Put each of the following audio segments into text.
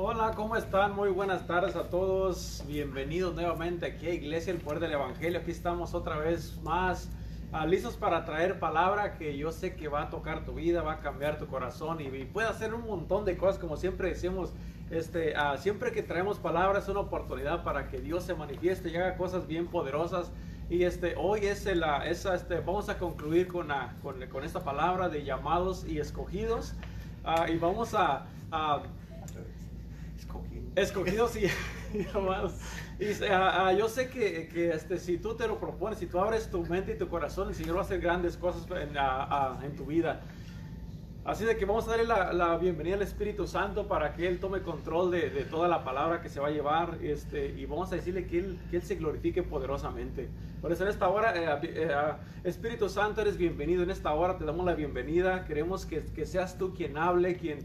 Hola, ¿cómo están? Muy buenas tardes a todos. Bienvenidos nuevamente aquí a Iglesia El Poder del Evangelio. Aquí estamos otra vez más ah, listos para traer palabra que yo sé que va a tocar tu vida, va a cambiar tu corazón y, y puede hacer un montón de cosas como siempre decimos. Este, ah, siempre que traemos palabra es una oportunidad para que Dios se manifieste y haga cosas bien poderosas. Y este, hoy es la, esa, este, vamos a concluir con, la, con, con esta palabra de llamados y escogidos. Ah, y vamos a, a escogidos y, y llamados. Y ah, ah, yo sé que, que, este, si tú te lo propones, si tú abres tu mente y tu corazón, el Señor va a hacer grandes cosas en, ah, en tu vida. Así de que vamos a darle la, la, bienvenida al Espíritu Santo para que Él tome control de, de, toda la palabra que se va a llevar este, y vamos a decirle que Él, que él se glorifique poderosamente. Por eso en esta hora, eh, eh, Espíritu Santo, eres bienvenido. En esta hora te damos la bienvenida. Queremos que, que seas tú quien hable, quien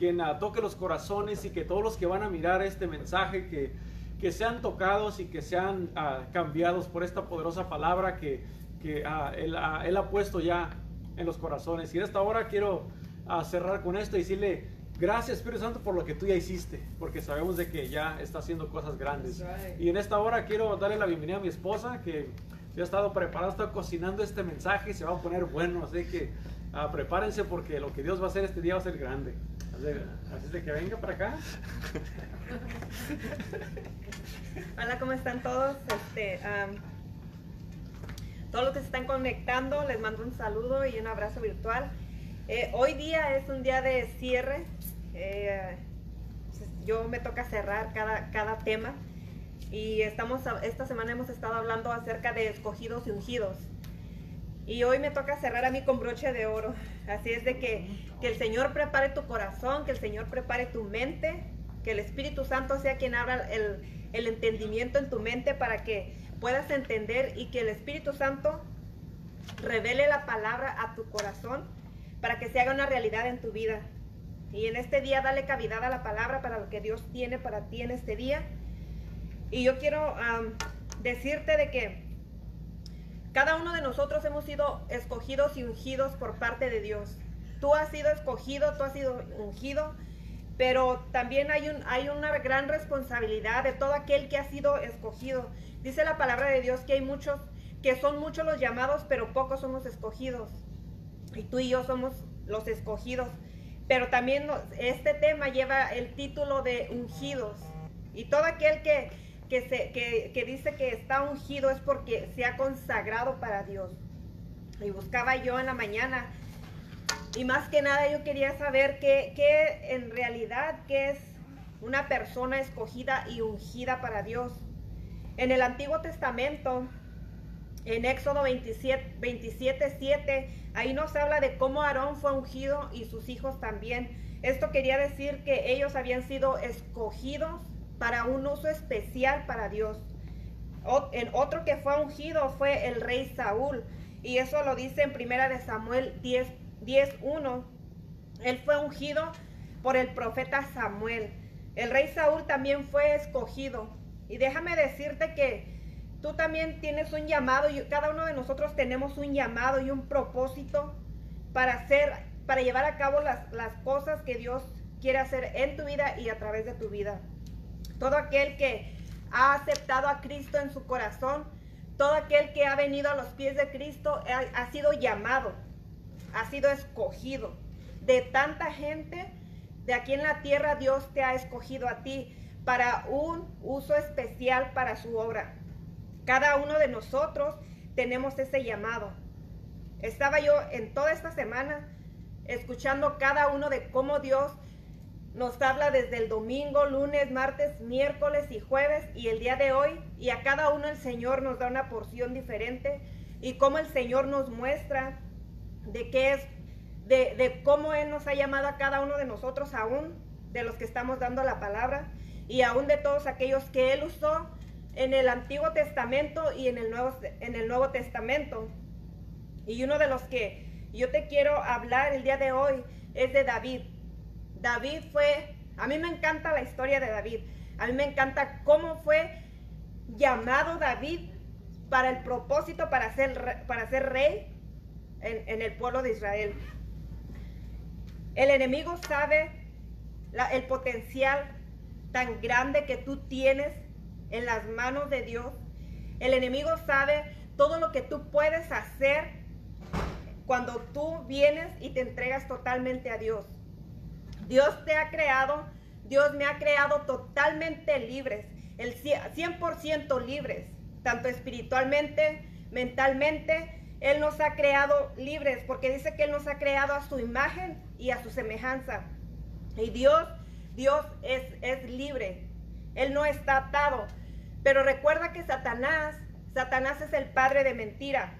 quien uh, toque los corazones y que todos los que van a mirar este mensaje, que, que sean tocados y que sean uh, cambiados por esta poderosa palabra que, que uh, él, él, ha puesto ya en los corazones. Y en esta hora quiero cerrar con esto y decirle, gracias Espíritu Santo por lo que tú ya hiciste, porque sabemos de que ya está haciendo cosas grandes. Y en esta hora quiero darle la bienvenida a mi esposa, que ya ha estado preparado, está cocinando este mensaje y se va a poner bueno, así que prepárense porque lo que Dios va a hacer este día va a ser grande. Así de que venga para acá. Hola, ¿cómo están todos? Este, todos los que se están conectando, les mando un saludo y un abrazo virtual. Eh, hoy día es un día de cierre. Eh, yo me toca cerrar cada, cada tema. Y estamos, esta semana hemos estado hablando acerca de escogidos y ungidos. Y hoy me toca cerrar a mí con broche de oro. Así es de que, que el Señor prepare tu corazón, que el Señor prepare tu mente, que el Espíritu Santo sea quien abra el, el entendimiento en tu mente para que puedas entender y que el Espíritu Santo revele la palabra a tu corazón para que se haga una realidad en tu vida. Y en este día dale cavidad a la palabra para lo que Dios tiene para ti en este día. Y yo quiero decirte de que cada uno de nosotros hemos sido escogidos y ungidos por parte de Dios. Tú has sido escogido, tú has sido ungido, pero también hay, un, hay una gran responsabilidad de todo aquel que ha sido escogido. Dice la palabra de Dios que hay muchos, que son muchos los llamados, pero pocos son los escogidos. Y tú y yo somos los escogidos. Pero también este tema lleva el título de ungidos. Y todo aquel que, que, dice que está ungido es porque se ha consagrado para Dios. Y buscaba yo en la mañana y más que nada yo quería saber qué, qué, en realidad qué es una persona escogida y ungida para Dios. En el Antiguo Testamento, en Éxodo 27, 27, 7, ahí nos habla de cómo Aarón fue ungido y sus hijos también. Esto quería decir que ellos habían sido escogidos para un uso especial para Dios. en otro que fue ungido fue el rey Saúl. Y eso lo dice en primera de Samuel 10, 10.1. Él fue ungido por el profeta Samuel. El rey Saúl también fue escogido. Y déjame decirte que tú también tienes un llamado y cada uno de nosotros tenemos un llamado y un propósito para hacer, para llevar a cabo las, las cosas que Dios quiere hacer en tu vida y a través de tu vida. Todo aquel que ha aceptado a Cristo en su corazón, todo aquel que ha venido a los pies de Cristo ha, sido llamado, ha sido escogido. De tanta gente de aquí en la tierra, Dios te ha escogido a ti para un uso especial para su obra. Cada uno de nosotros tenemos ese llamado. Estaba yo en toda esta semana escuchando cada uno de cómo Dios nos habla desde el domingo, lunes, martes, miércoles y jueves y el día de hoy. Y a cada uno el Señor nos da una porción diferente y cómo el Señor nos muestra de qué es, de, cómo Él nos ha llamado a cada uno de nosotros aún, de los que estamos dando la palabra y aún de todos aquellos que Él usó en el Antiguo Testamento y en el Nuevo, en el Nuevo Testamento. Y uno de los que yo te quiero hablar el día de hoy es de David. David fue, a mí me encanta la historia de David, a mí me encanta cómo fue llamado David para el propósito para ser, para ser rey en, el pueblo de Israel. El enemigo sabe el potencial tan grande que tú tienes en las manos de Dios. El enemigo sabe todo lo que tú puedes hacer cuando tú vienes y te entregas totalmente a Dios. Dios te ha creado, Dios me ha creado totalmente libres, el 100% libres, tanto espiritualmente, mentalmente. Él nos ha creado libres porque dice que Él nos ha creado a su imagen y a su semejanza. Y Dios, Dios es, es libre. Él no está atado. Pero recuerda que Satanás, Satanás es el padre de mentira.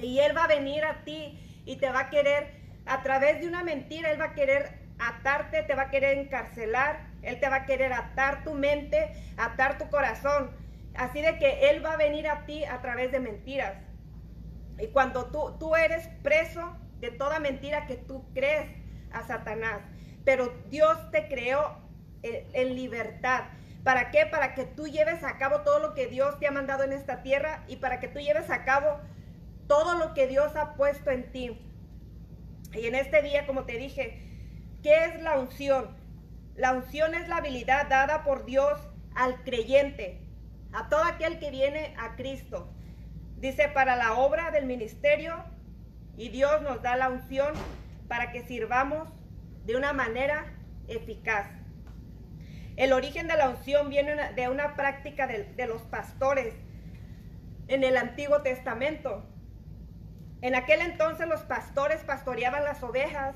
Y él va a venir a ti y te va a querer, a través de una mentira, él va a querer atarte, te va a querer encarcelar, él te va a querer atar tu mente, atar tu corazón. Así de que él va a venir a ti a través de mentiras. Y cuando tú, tú eres preso de toda mentira que tú crees a Satanás, pero Dios te creó en, libertad. ¿Para qué? Para que tú lleves a cabo todo lo que Dios te ha mandado en esta tierra y para que tú lleves a cabo todo lo que Dios ha puesto en ti. Y en este día, como te dije, ¿qué es la unción? La unción es la habilidad dada por Dios al creyente, a todo aquel que viene a Cristo. Dice, para la obra del ministerio, y Dios nos da la unción para que sirvamos de una manera eficaz. El origen de la unción viene de una práctica de, de los pastores en el Antiguo Testamento. En aquel entonces los pastores pastoreaban las ovejas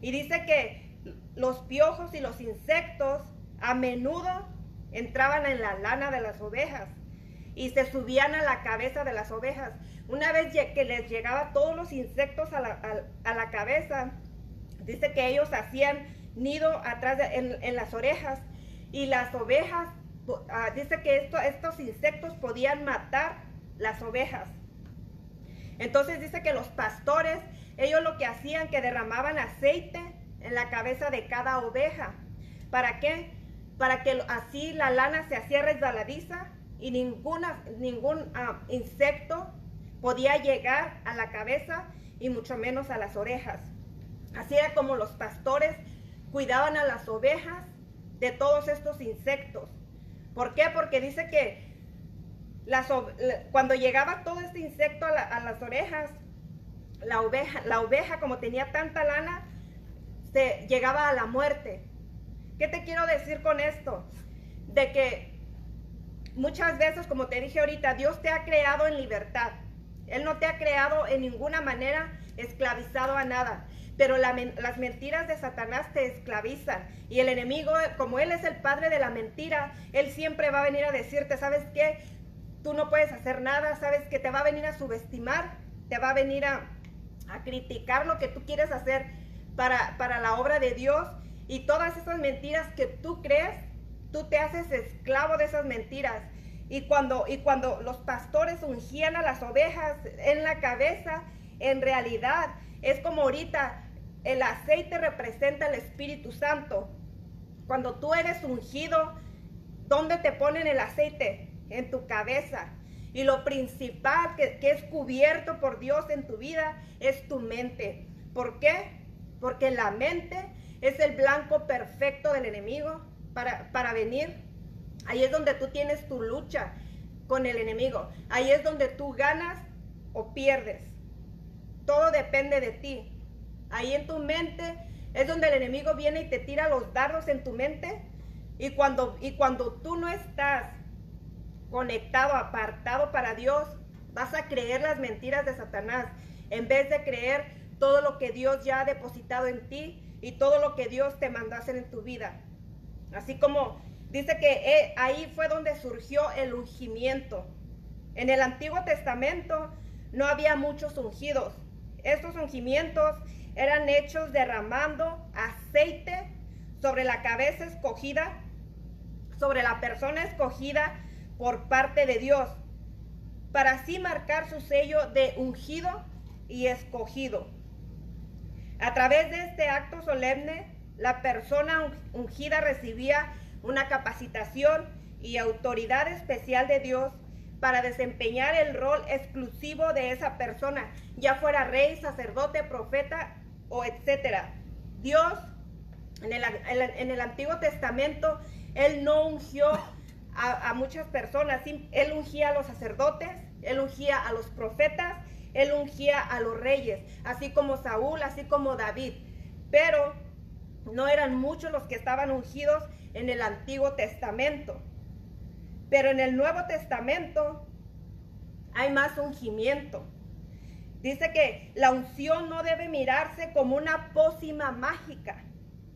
y dice que los piojos y los insectos a menudo entraban en la lana de las ovejas y se subían a la cabeza de las ovejas. Una vez que les llegaba todos los insectos a la, cabeza, dice que ellos hacían nido atrás en, las orejas y las ovejas, ah, dice que estos insectos podían matar las ovejas. Entonces dice que los pastores, ellos lo que hacían, que derramaban aceite en la cabeza de cada oveja. ¿Para qué? Para que así la lana se hacía resbaladiza y ninguna, ningún ah, insecto podía llegar a la cabeza y mucho menos a las orejas. Así era como los pastores cuidaban a las ovejas de todos estos insectos. ¿Por qué? Porque dice que cuando llegaba todo este insecto a, las orejas, la oveja, la oveja como tenía tanta lana, se llegaba a la muerte. ¿Qué te quiero decir con esto? De que muchas veces, como te dije ahorita, Dios te ha creado en libertad. Él no te ha creado en ninguna manera esclavizado a nada. Pero las mentiras de Satanás te esclavizan. Y el enemigo, como él es el padre de la mentira, él siempre va a venir a decirte, ¿sabes qué? Tú no puedes hacer nada, ¿sabes? Que te va a venir a subestimar, te va a venir a, a criticar lo que tú quieres hacer para, para la obra de Dios. Y todas esas mentiras que tú crees, tú te haces esclavo de esas mentiras. Y cuando, y cuando los pastores ungían a las ovejas en la cabeza, en realidad es como ahorita el aceite representa el Espíritu Santo. Cuando tú eres ungido, ¿dónde te ponen el aceite? En tu cabeza. Y lo principal que, es cubierto por Dios en tu vida es tu mente. ¿Por qué? Porque la mente es el blanco perfecto del enemigo para, venir. Ahí es donde tú tienes tu lucha con el enemigo. Ahí es donde tú ganas o pierdes. Todo depende de ti. Ahí en tu mente es donde el enemigo viene y te tira los dardos en tu mente. Y cuando, y cuando tú no estás conectado, apartado para Dios, vas a creer las mentiras de Satanás en vez de creer todo lo que Dios ya ha depositado en ti y todo lo que Dios te mandó hacer en tu vida. Así como dice que eh, ahí fue donde surgió el ungimiento. En el Antiguo Testamento no había muchos ungidos. Estos ungimientos eran hechos derramando aceite sobre la cabeza escogida, sobre la persona escogida por parte de Dios, para así marcar su sello de ungido y escogido. A través de este acto solemne, la persona ungida recibía una capacitación y autoridad especial de Dios para desempeñar el rol exclusivo de esa persona, ya fuera rey, sacerdote, profeta o etcétera. Dios En el, en el Antiguo Testamento, Él no ungió a, muchas personas. Él ungía a los sacerdotes, Él ungía a los profetas, Él ungía a los reyes, así como Saúl, así como David. Pero no eran muchos los que estaban ungidos en el Antiguo Testamento. Pero en el Nuevo Testamento hay más ungimiento. Dice que la unción no debe mirarse como una pócima mágica.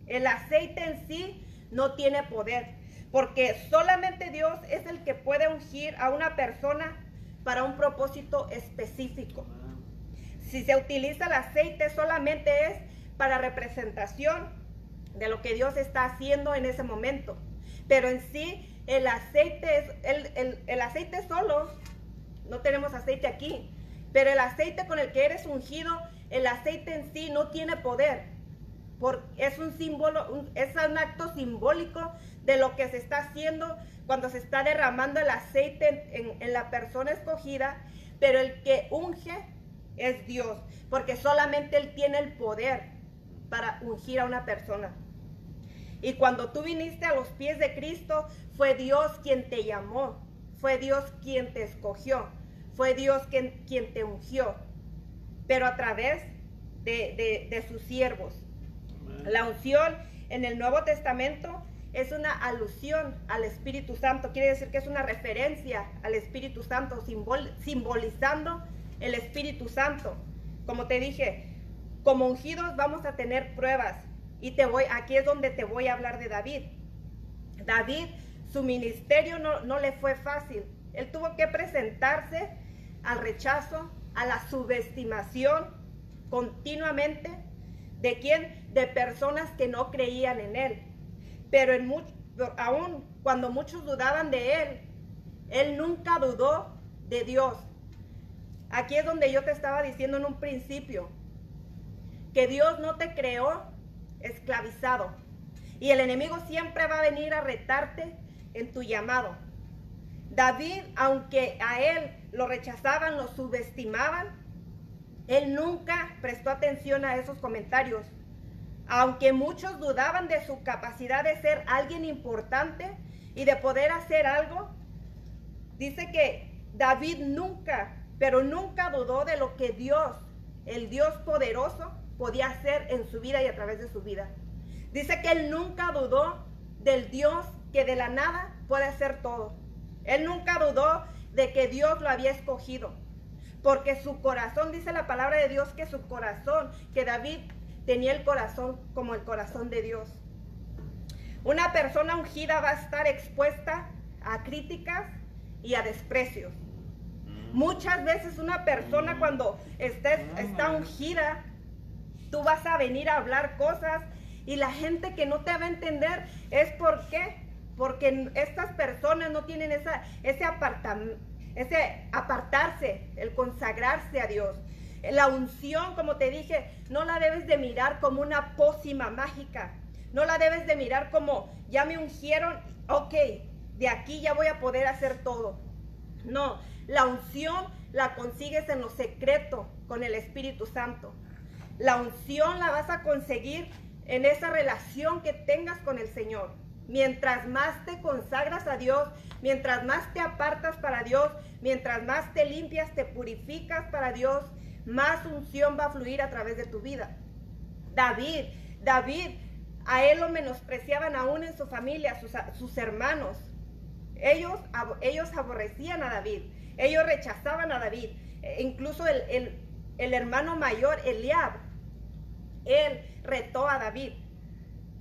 El aceite en sí no tiene poder, porque solamente Dios es el que puede ungir a una persona para un propósito específico. Si se utiliza el aceite solamente es para representación de lo que Dios está haciendo en ese momento. Pero en sí, el aceite, es, el, el aceite solo, no tenemos aceite aquí, pero el aceite con el que eres ungido, el aceite en sí no tiene poder. Porque es un símbolo, es un acto simbólico de lo que se está haciendo cuando se está derramando el aceite en, en la persona escogida, pero el que unge es Dios, porque solamente Él tiene el poder para ungir a una persona. Y cuando tú viniste a los pies de Cristo, fue Dios quien te llamó, fue Dios quien te escogió, fue Dios quien, quien te ungió, pero a través de, sus siervos. La unción en el Nuevo Testamento es una alusión al Espíritu Santo, quiere decir que es una referencia al Espíritu Santo, simbolizando el Espíritu Santo. Como te dije, como ungidos vamos a tener pruebas y te voy, aquí es donde te voy a hablar de David. David, su ministerio no, no le fue fácil. Él tuvo que presentarse al rechazo, a la subestimación continuamente. ¿De quién? De personas que no creían en él. Pero en aún cuando muchos dudaban de él, él nunca dudó de Dios. Aquí es donde yo te estaba diciendo en un principio, que Dios no te creó esclavizado. Y el enemigo siempre va a venir a retarte en tu llamado. David, aunque a él lo rechazaban, lo subestimaban, él nunca prestó atención a esos comentarios. Aunque muchos dudaban de su capacidad de ser alguien importante y de poder hacer algo, dice que David nunca, pero nunca dudó de lo que Dios, el Dios poderoso, podía hacer en su vida y a través de su vida. Dice que él nunca dudó del Dios que de la nada puede hacer todo. Él nunca dudó de que Dios lo había escogido. Porque su corazón, dice la palabra de Dios, que su corazón, que David tenía el corazón como el corazón de Dios. Una persona ungida va a estar expuesta a críticas y a desprecios. Muchas veces una persona cuando está, está ungida, tú vas a venir a hablar cosas y la gente que no te va a entender es por qué porque estas personas no tienen esa, ese, ese apartarse, el consagrarse a Dios. La unción, como te dije, no la debes de mirar como una pócima mágica. No la debes de mirar como, ya me ungieron, ok, de aquí ya voy a poder hacer todo. No, la unción la consigues en lo secreto con el Espíritu Santo. La unción la vas a conseguir en esa relación que tengas con el Señor. Mientras más te consagras a Dios, mientras más te apartas para Dios, mientras más te limpias, te purificas para Dios, más unción va a fluir a través de tu vida. David, David, a él lo menospreciaban aún en su familia, sus, hermanos. Ellos, ellos aborrecían a David, ellos rechazaban a David. E incluso el, el, hermano mayor, Eliab, él retó a David,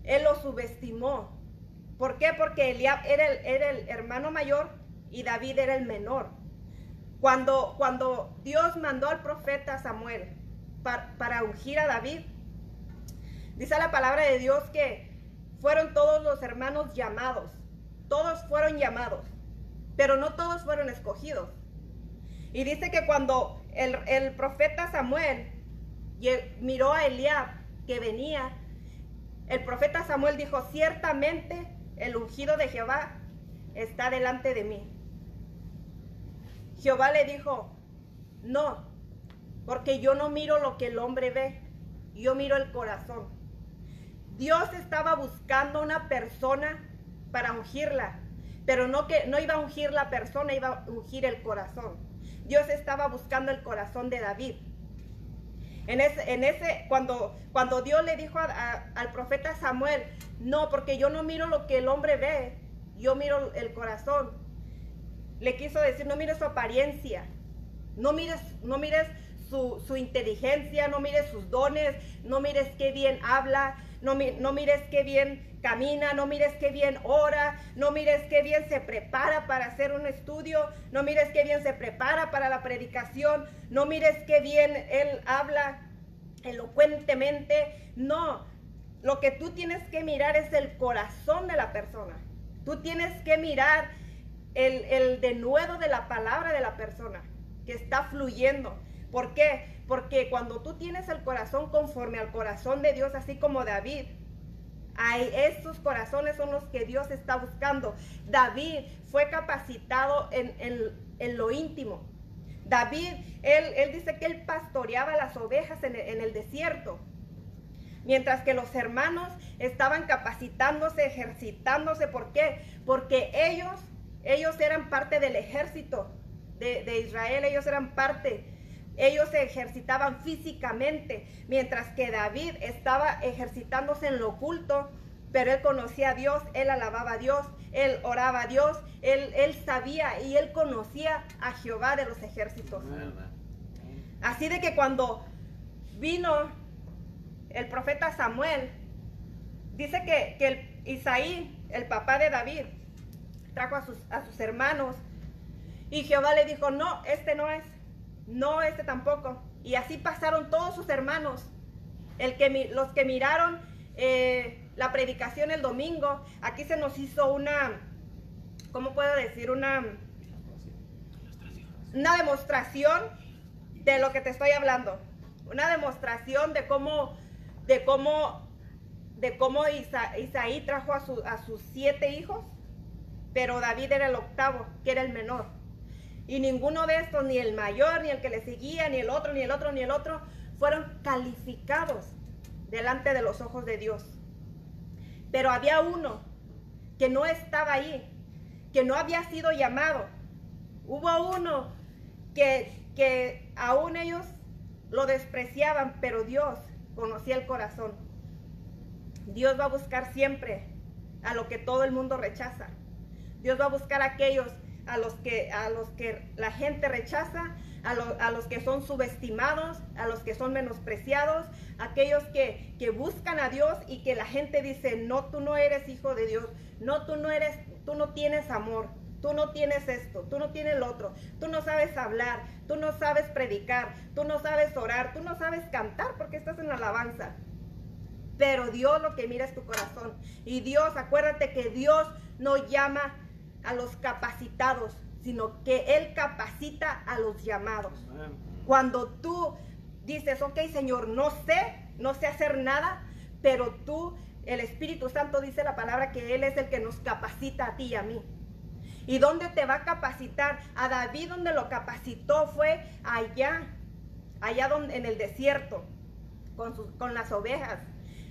él lo subestimó, ¿Por qué? Porque Eliab era el, era el hermano mayor y David era el menor. Cuando, cuando Dios mandó al profeta Samuel para, ungir a David, dice la palabra de Dios que fueron todos los hermanos llamados. Todos fueron llamados, pero no todos fueron escogidos. Y dice que cuando el, el profeta Samuel miró a Eliab que venía, el profeta Samuel dijo, ciertamente el ungido de Jehová está delante de mí. Jehová le dijo, no, porque yo no miro lo que el hombre ve, yo miro el corazón. Dios estaba buscando una persona para ungirla, pero no que no iba a ungir la persona, iba a ungir el corazón. Dios estaba buscando el corazón de David. En ese, en ese cuando, cuando Dios le dijo al profeta Samuel, no, porque yo no miro lo que el hombre ve, yo miro el corazón. Le quiso decir, no mires su apariencia, no mires, no mires su, inteligencia, no mires sus dones, no mires qué bien habla, no, no mires qué bien camina, no mires qué bien ora, no mires qué bien se prepara para hacer un estudio, no mires qué bien se prepara para la predicación, no mires qué bien él habla elocuentemente, no, lo que tú tienes que mirar es el corazón de la persona, tú tienes que mirar el, el denuedo de la palabra de la persona que está fluyendo. ¿Por qué? Porque cuando tú tienes el corazón conforme al corazón de Dios, así como David, hay estos corazones son los que Dios está buscando. David fue capacitado en, lo íntimo. David, él, dice que él pastoreaba las ovejas en el, desierto. Mientras que los hermanos estaban capacitándose, ejercitándose. ¿Por qué? Porque ellos, ellos eran parte del ejército de, de Israel, ellos eran parte ellos se ejercitaban físicamente, mientras que David estaba ejercitándose en lo oculto, pero él conocía a Dios, él alababa a Dios, él oraba a Dios, él, él sabía y él conocía a Jehová de los ejércitos. Así de que cuando vino el profeta Samuel, dice que, que Isaí, el papá de David, trajo a sus, a sus hermanos y Jehová le dijo, no, este no es no este tampoco. Y así pasaron todos sus hermanos. El que, los que miraron eh, la predicación el domingo, aquí se nos hizo una, ¿cómo puedo decir? Una, una demostración de lo que te estoy hablando. Una demostración de cómo, de cómo, de cómo Isaí trajo a, a sus siete hijos, pero David era el octavo, que era el menor. Y ninguno de estos, ni el mayor, ni el que le seguía, ni el otro, ni el otro, ni el otro, fueron calificados delante de los ojos de Dios. Pero había uno que no estaba ahí, que no había sido llamado. Hubo uno que, que aún ellos lo despreciaban, pero Dios conocía el corazón. Dios va a buscar siempre a lo que todo el mundo rechaza. Dios va a buscar a aquellos a los que, a los que la gente rechaza, a, a, los que son subestimados, a los que son menospreciados, aquellos que, que, buscan a Dios y que la gente dice, no, tú no eres hijo de Dios, no, tú no eres, tú no tienes amor, tú no tienes esto, tú no tienes lo otro, tú no sabes hablar, tú no sabes predicar, tú no sabes orar, tú no sabes cantar porque estás en la alabanza. Pero Dios lo que mira es tu corazón. Y Dios, acuérdate que Dios no llama a los capacitados, sino que Él capacita a los llamados. Cuando tú dices, ok Señor, no sé, no sé hacer nada, pero tú, el Espíritu Santo dice la palabra que Él es el que nos capacita a ti y a mí. ¿Y dónde te va a capacitar? A David donde lo capacitó fue allá, allá donde, en el desierto, con, sus, con las ovejas,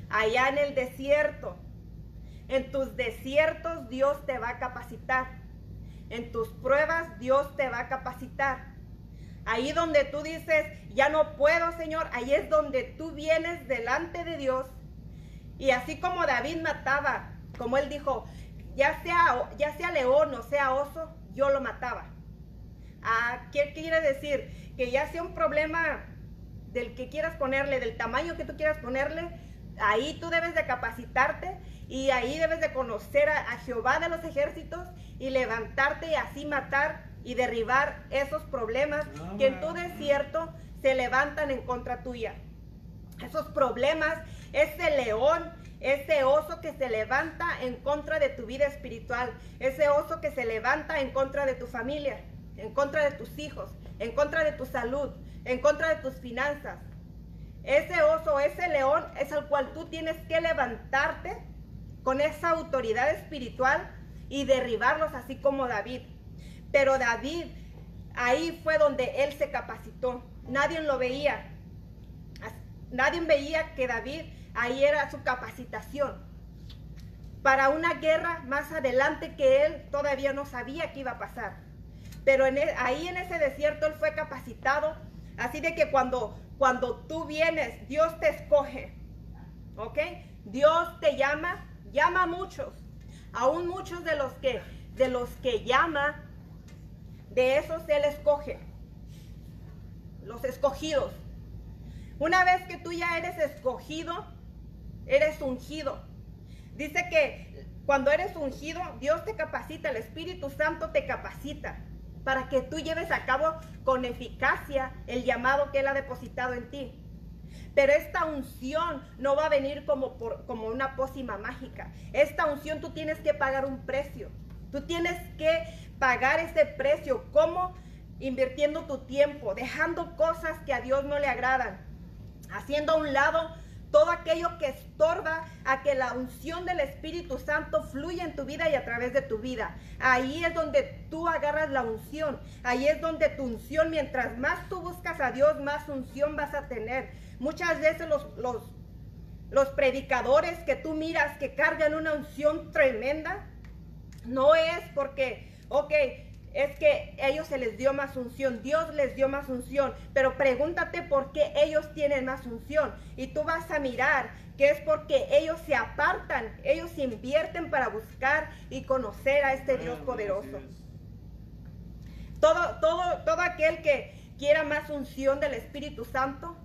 allá en el desierto. En tus desiertos Dios te va a capacitar. En tus pruebas Dios te va a capacitar. Ahí donde tú dices, ya no puedo, Señor, ahí es donde tú vienes delante de Dios. Y así como David mataba, como él dijo, ya sea, ya sea león o sea oso, yo lo mataba. Ah, ¿Qué quiere decir? Que ya sea un problema del que quieras ponerle, del tamaño que tú quieras ponerle, ahí tú debes de capacitarte y ahí debes de conocer a, Jehová de los ejércitos y levantarte y así matar y derribar esos problemas que en tu desierto se levantan en contra tuya. Esos problemas, ese león, ese oso que se levanta en contra de tu vida espiritual, ese oso que se levanta en contra de tu familia, en contra de tus hijos, en contra de tu salud, en contra de tus finanzas. Ese oso, ese león es al cual tú tienes que levantarte con esa autoridad espiritual y derribarlos así como David. Pero David, ahí fue donde él se capacitó. Nadie lo veía. Nadie veía que David ahí era su capacitación para una guerra más adelante que él todavía no sabía que iba a pasar. Pero e, ahí en ese desierto él fue capacitado, así de que cuando, cuando tú vienes, Dios te escoge, ¿ok? Dios te llama, llama a muchos, aún muchos de los que, de los que llama, de esos él escoge, los escogidos. Una vez que tú ya eres escogido, eres ungido. Dice que cuando eres ungido, Dios te capacita, el Espíritu Santo te capacita para que tú lleves a cabo con eficacia el llamado que Él ha depositado en ti. Pero esta unción no va a venir como, por, como una pócima mágica. Esta unción tú tienes que pagar un precio. Tú tienes que pagar ese precio. ¿Cómo? Invirtiendo tu tiempo, dejando cosas que a Dios no le agradan haciendo a un lado todo aquello que estorba a que la unción del Espíritu Santo fluya en tu vida y a través de tu vida. Ahí es donde tú agarras la unción. Ahí es donde tu unción, mientras más tú buscas a Dios, más unción vas a tener. Muchas veces los, los, los predicadores que tú miras que cargan una unción tremenda, no es porque, ok, es que ellos se les dio más unción, Dios les dio más unción, pero pregúntate por qué ellos tienen más unción. Y tú vas a mirar que es porque ellos se apartan, ellos invierten para buscar y conocer a este Dios poderoso. Todo, todo, todo aquel que quiera más unción del Espíritu Santo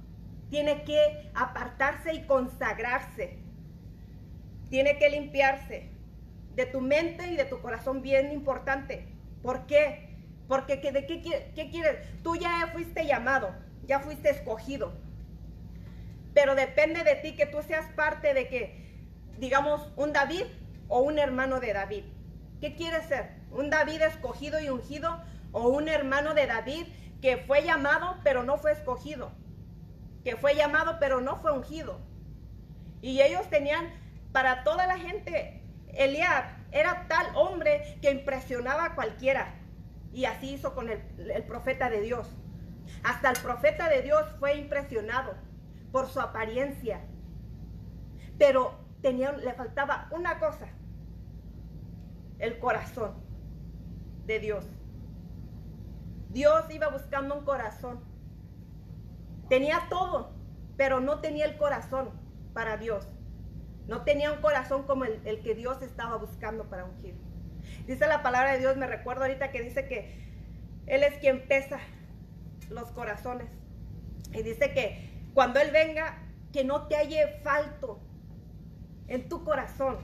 tiene que apartarse y consagrarse, tiene que limpiarse de tu mente y de tu corazón, bien importante ¿Por qué? Porque ¿de qué, qué quieres? Tú ya fuiste llamado, ya fuiste escogido. Pero depende de ti que tú seas parte de que, digamos, un David o un hermano de David. ¿Qué quieres ser? ¿Un David escogido y ungido o un hermano de David que fue llamado pero no fue escogido? Que fue llamado pero no fue ungido. Y ellos tenían para toda la gente, Eliab era tal hombre que impresionaba a cualquiera. Y así hizo con el, profeta de Dios. Hasta el profeta de Dios fue impresionado por su apariencia. Pero tenía, le faltaba una cosa, el corazón de Dios. Dios iba buscando un corazón. Tenía todo, pero no tenía el corazón para Dios. No tenía un corazón como el, que Dios estaba buscando para ungir. Dice la palabra de Dios, me recuerdo ahorita que dice que Él es quien pesa los corazones. Y dice que cuando Él venga, que no te halle falto en tu corazón.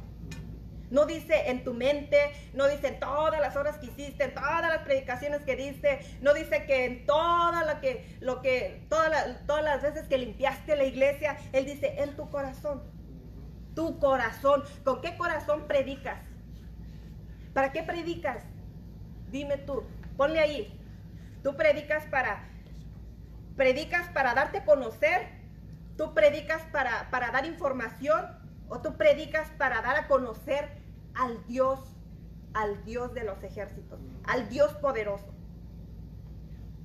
No dice en tu mente, no dice en todas las horas que hiciste, en todas las predicaciones que diste, no dice que en toda lo que, lo que, todas, todas las veces que limpiaste la iglesia, Él dice en tu corazón tu corazón. ¿Con qué corazón predicas? ¿Para qué predicas? Dime tú, ponle ahí. Tú predicas para predicas para darte a conocer, tú predicas para, para dar información o tú predicas para dar a conocer al Dios, al Dios de los ejércitos, al Dios poderoso.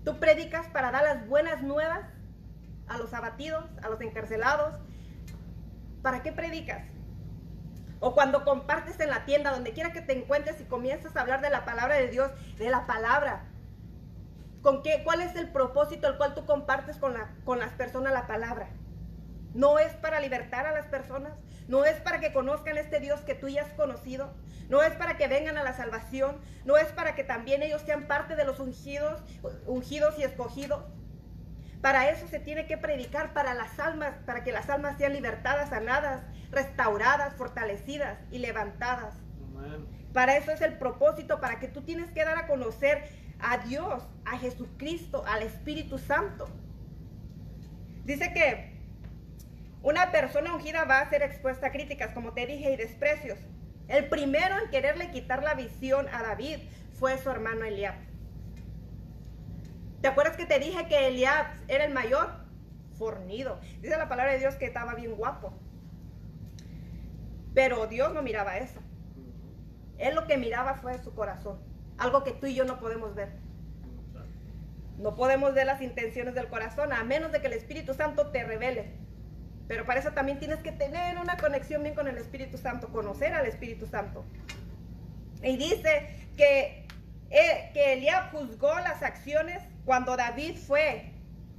Tú predicas para dar las buenas nuevas a los abatidos, a los encarcelados, ¿Para qué predicas? O cuando compartes en la tienda, donde quiera que te encuentres y comienzas a hablar de la palabra de Dios, de la palabra. ¿Con qué, ¿Cuál es el propósito al cual tú compartes con, la, con las personas la palabra? No es para libertar a las personas, no es para que conozcan este Dios que tú ya has conocido, no es para que vengan a la salvación, no es para que también ellos sean parte de los ungidos, ungidos y escogidos. Para eso se tiene que predicar para las almas, para que las almas sean libertadas, sanadas, restauradas, fortalecidas y levantadas. Para eso es el propósito, para que tú tienes que dar a conocer a Dios, a Jesucristo, al Espíritu Santo. Dice que una persona ungida va a ser expuesta a críticas, como te dije, y desprecios. El primero en quererle quitar la visión a David fue su hermano Eliab. ¿Te acuerdas que te dije que Eliab era el mayor? Fornido. Dice la palabra de Dios que estaba bien guapo. Pero Dios no miraba eso. Él lo que miraba fue su corazón. Algo que tú y yo no podemos ver. No podemos ver las intenciones del corazón a menos de que el Espíritu Santo te revele. Pero para eso también tienes que tener una conexión bien con el Espíritu Santo, conocer al Espíritu Santo. Y dice que, eh, que Eliab juzgó las acciones cuando David fue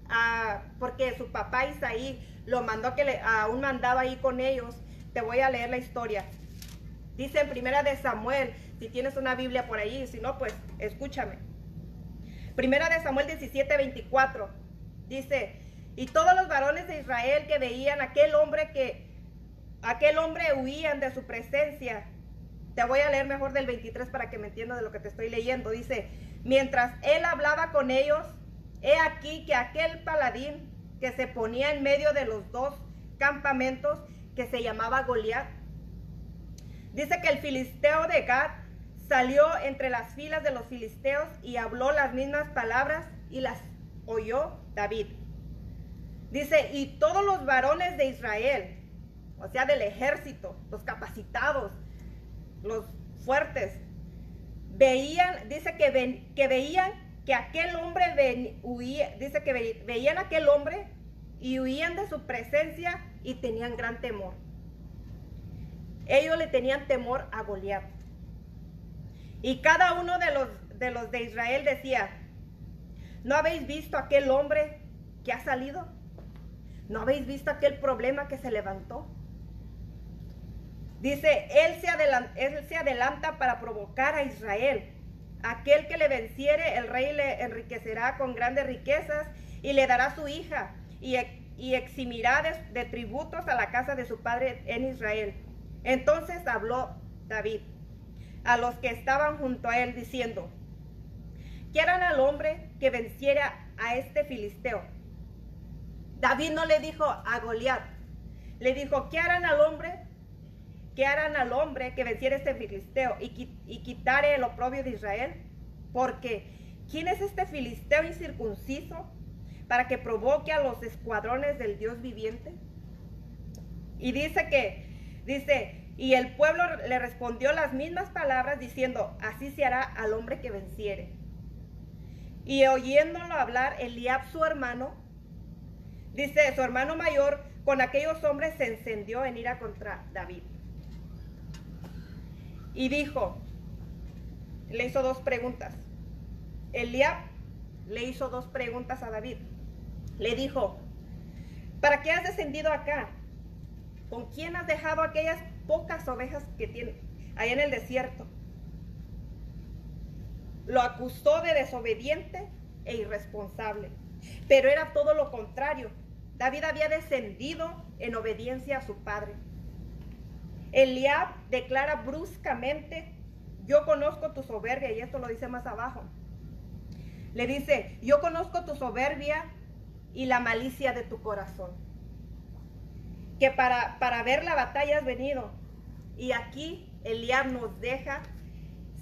a, porque su papá Isaí lo mandó que le, a un mandado ahí con ellos. Te voy a leer la historia. Dice en primera de Samuel, si tienes una Biblia por ahí, si no, pues escúchame. Primera de Samuel 17, 24. Dice, y todos los varones de Israel que veían aquel hombre que, aquel hombre huían de su presencia. Te voy a leer mejor del 23 para que me entiendas de lo que te estoy leyendo. Dice, mientras él hablaba con ellos, he aquí que aquel paladín que se ponía en medio de los dos campamentos, que se llamaba Goliat, dice que el filisteo de Gad salió entre las filas de los filisteos y habló las mismas palabras y las oyó David. Dice, y todos los varones de Israel, o sea, del ejército, los capacitados, los fuertes, veían, dice que, que veían que aquel hombre huía, dice que veían aquel hombre y huían de su presencia y tenían gran temor. Ellos le tenían temor a Goliat. Y cada uno de los, de los de Israel decía, ¿no habéis visto aquel hombre que ha salido? ¿No habéis visto aquel problema que se levantó? Dice, él se, adelanta, él se adelanta para provocar a Israel. Aquel que le venciere, el rey le enriquecerá con grandes riquezas y le dará su hija y, eximirá de, de tributos a la casa de su padre en Israel. Entonces habló David a los que estaban junto a él diciendo, quieran al hombre que venciera a este filisteo David no le dijo a Goliat, le dijo, ¿qué harán al hombre? ¿Qué harán al hombre que venciera este filisteo y, y quitare el oprobio de Israel? Porque, ¿quién es este filisteo incircunciso para que provoque a los escuadrones del Dios viviente? Y dice que, dice, y el pueblo le respondió las mismas palabras diciendo, así se hará al hombre que venciere. Y oyéndolo hablar, Eliab su hermano Dice, su hermano mayor con aquellos hombres se encendió en ira contra David. Y dijo, le hizo dos preguntas. Eliab le hizo dos preguntas a David. Le dijo, ¿para qué has descendido acá? ¿Con quién has dejado aquellas pocas ovejas que tiene allá en el desierto? Lo acusó de desobediente e irresponsable, pero era todo lo contrario. David había descendido en obediencia a su padre. Eliab declara bruscamente, yo conozco tu soberbia, y esto lo dice más abajo. Le dice, yo conozco tu soberbia y la malicia de tu corazón. Que para, para ver la batalla has venido. Y aquí Eliab nos deja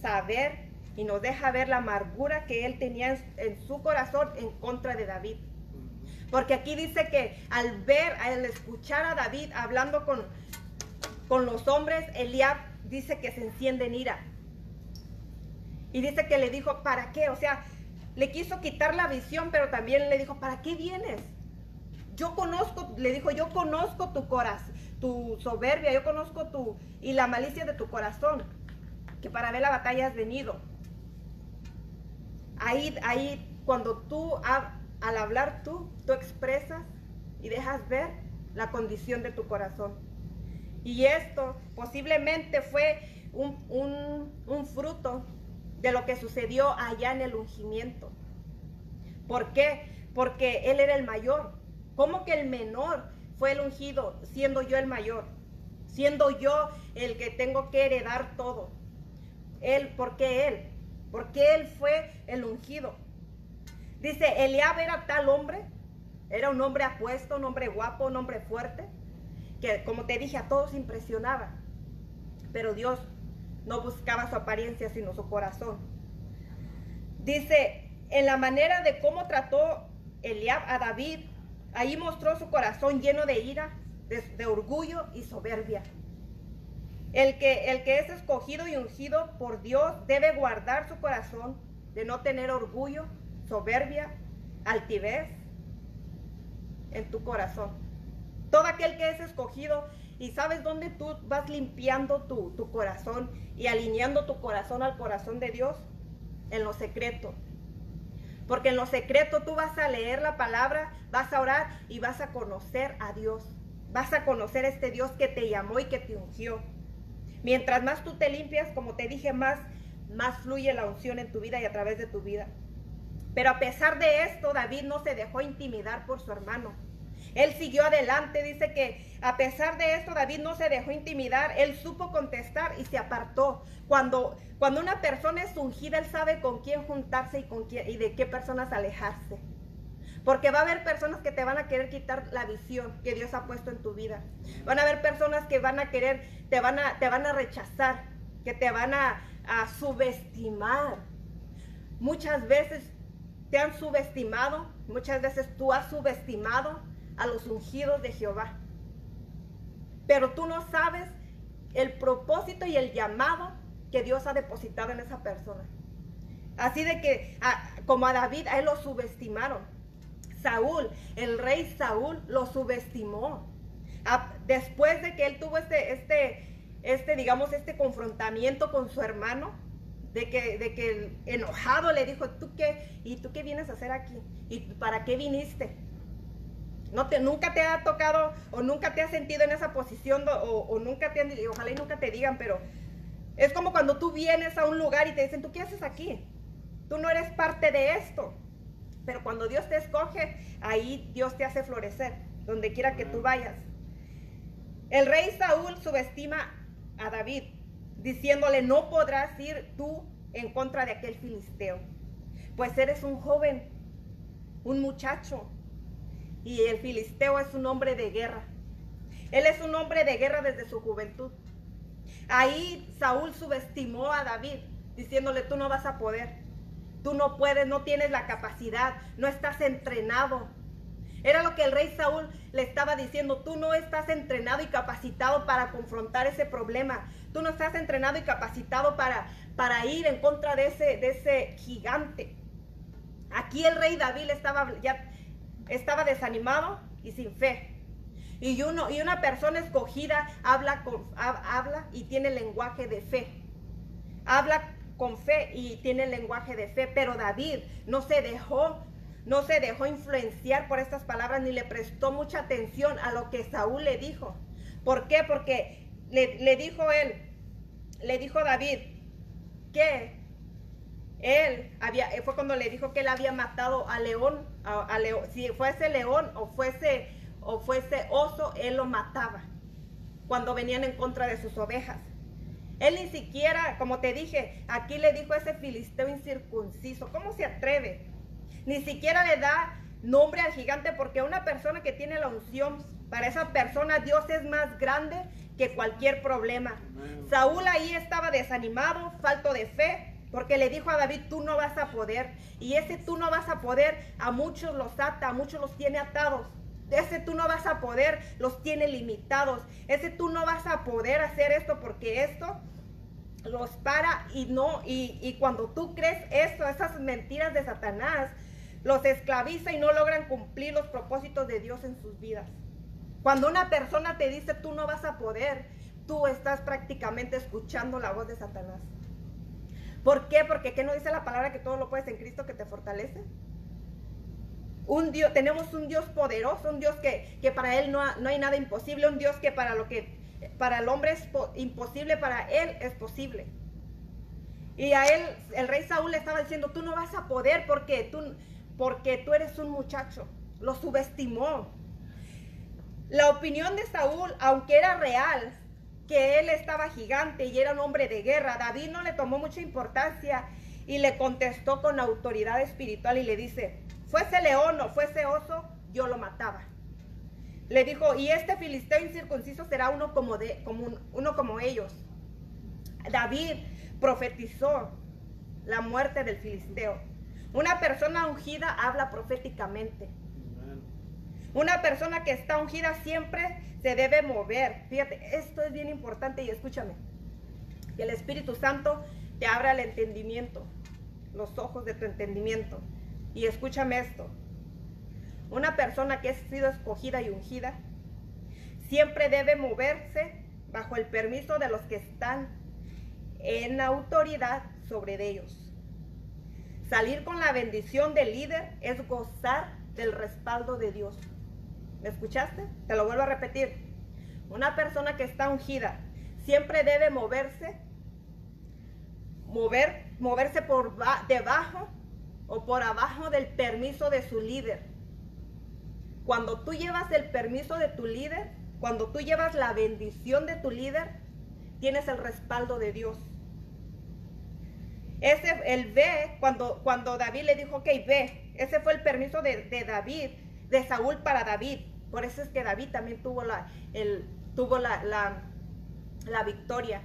saber y nos deja ver la amargura que él tenía en su corazón en contra de David. Porque aquí dice que al ver, al escuchar a David hablando con, con los hombres, Eliab dice que se enciende en ira. Y dice que le dijo, ¿para qué? O sea, le quiso quitar la visión, pero también le dijo, ¿para qué vienes? Yo conozco, le dijo, yo conozco tu corazón, tu soberbia, yo conozco tu, y la malicia de tu corazón, que para ver la batalla has venido. Ahí, ahí, cuando tú al hablar tú, tú expresas y dejas ver la condición de tu corazón. Y esto posiblemente fue un, fruto de lo que sucedió allá en el ungimiento. ¿Por qué? Porque él era el mayor. ¿Cómo que el menor fue el ungido siendo yo el mayor? Siendo yo el que tengo que heredar todo. Él, ¿por qué él? Porque él fue el ungido. Dice, Eliab era tal hombre, era un hombre apuesto, un hombre guapo, un hombre fuerte, como te dije, a todos impresionaba. Pero Dios no buscaba su apariencia, sino su corazón. Dice, en la manera de cómo trató Eliab a David, ahí mostró su corazón lleno de ira, de, orgullo y soberbia. El que, el que es escogido y ungido por Dios debe guardar su corazón de no tener orgullo soberbia, altivez en tu corazón. Todo aquel que es escogido. Y sabes dónde tú vas limpiando tu, tu corazón y alineando tu corazón al corazón de Dios? En lo secreto. Porque en lo secreto tú vas a leer la palabra, vas a orar y vas a conocer a Dios. Vas a conocer a este Dios que te llamó y que te ungió. Mientras más tú te limpias, como te dije, más, más fluye la unción en tu vida y a través de tu vida. Pero a pesar de esto, David no se dejó intimidar por su hermano. Él siguió adelante, dice que a pesar de esto David no se dejó intimidar, él supo contestar y se apartó. Cuando, cuando una persona es ungida, él sabe con quién juntarse y, con quién, y de qué personas alejarse. Porque va a haber personas que te van a querer quitar la visión que Dios ha puesto en tu vida. Van a haber personas que van a querer, te van a, te van a rechazar, que te van a, a subestimar. Muchas veces te han subestimado, muchas veces tú has subestimado a los ungidos de Jehová. Pero tú no sabes el propósito y el llamado que Dios ha depositado en esa persona. Así de que, como a David, a él lo subestimaron. Saúl, el rey Saúl, lo subestimó. después de que él tuvo este, este, este, digamos, este confrontamiento con su hermano, de que, de que enojado le dijo, ¿tú qué? ¿Y tú qué vienes a hacer aquí? ¿Y para qué viniste? No te, nunca te ha tocado o nunca te has sentido en esa posición o, nunca te han, ojalá y nunca te digan, pero es como cuando tú vienes a un lugar y te dicen, ¿tú qué haces aquí? Tú no eres parte de esto. Pero cuando Dios te escoge, ahí Dios te hace florecer, donde quiera que tú vayas. El rey Saúl subestima a David, diciéndole, no podrás ir tú en contra de aquel filisteo, pues eres un joven, un muchacho, y el filisteo es un hombre de guerra. Él es un hombre de guerra desde su juventud. Ahí Saúl subestimó a David, diciéndole, tú no vas a poder, tú no puedes, no tienes la capacidad, no estás entrenado. Era lo que el rey Saúl le estaba diciendo, tú no estás entrenado y capacitado para confrontar ese problema, tú no estás entrenado y capacitado para, para ir en contra de ese, de ese gigante. Aquí el rey David estaba ya estaba desanimado y sin fe. Y, uno, y una persona escogida habla, y tiene lenguaje de fe. Habla con fe y tiene lenguaje de fe. Pero David no se dejó, no se dejó influenciar por estas palabras ni le prestó mucha atención a lo que Saúl le dijo. ¿Por qué? Porque le, le dijo él, le dijo David que él había, fue cuando le dijo que él había matado a león, a, si fuese león o fuese, o fuese oso, él lo mataba cuando venían en contra de sus ovejas. Él ni siquiera, como te dije, aquí le dijo a ese filisteo incircunciso, ¿cómo se atreve? Ni siquiera le da nombre al gigante porque una persona que tiene la unción, para esa persona Dios es más grande que cualquier problema. Saúl ahí estaba desanimado, falto de fe, porque le dijo a David, tú no vas a poder. Y ese tú no vas a poder, a muchos los ata, a muchos los tiene atados. Ese tú no vas a poder, los tiene limitados. Ese tú no vas a poder hacer esto porque esto los para y no. Y, y cuando tú crees eso, esas mentiras de Satanás, los esclaviza y no logran cumplir los propósitos de Dios en sus vidas. Cuando una persona te dice tú no vas a poder, tú estás prácticamente escuchando la voz de Satanás. ¿Por qué? Porque ¿qué no dice la palabra que todo lo puedes en Cristo que te fortalece? Un Dios, tenemos un Dios poderoso, un Dios que, para Él no, no, hay nada imposible, un Dios que para lo que para el hombre es imposible, para Él es posible. Y a él, el rey Saúl le estaba diciendo, tú no vas a poder porque tú, porque tú eres un muchacho. Lo subestimó. La opinión de Saúl, aunque era real, que él estaba gigante y era un hombre de guerra. David no le tomó mucha importancia y le contestó con autoridad espiritual y le dice, fuese león o fuese oso, yo lo mataba. Le dijo, y este filisteo incircunciso será uno como, de, como uno como ellos. David profetizó la muerte del filisteo. Una persona ungida habla proféticamente. Una persona que está ungida siempre se debe mover. Fíjate, esto es bien importante y escúchame. Que el Espíritu Santo te abra el entendimiento, los ojos de tu entendimiento. Y escúchame esto. Una persona que ha sido escogida y ungida, siempre debe moverse bajo el permiso de los que están en autoridad sobre ellos. Salir con la bendición del líder es gozar del respaldo de Dios. ¿Me escuchaste? Te lo vuelvo a repetir. Una persona que está ungida siempre debe moverse, mover, moverse por debajo o por abajo del permiso de su líder. Cuando tú llevas el permiso de tu líder, cuando tú llevas la bendición de tu líder, tienes el respaldo de Dios. Ese, el ve, cuando, cuando David le dijo, ok, ve, ese fue el permiso de, David, de Saúl para David. Por eso es que David también tuvo la, el, tuvo la, la, victoria.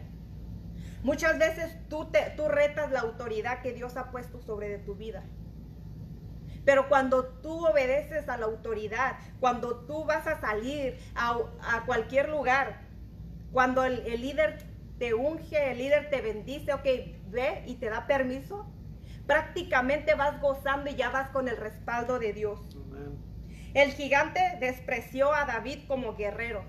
Muchas veces tú, te, tú retas la autoridad que Dios ha puesto sobre de tu vida. Pero cuando tú obedeces a la autoridad, cuando tú vas a salir a, cualquier lugar, cuando el, líder te unge, el líder te bendice, ok, ve y te da permiso, prácticamente vas gozando y ya vas con el respaldo de Dios. El gigante despreció a David como guerrero.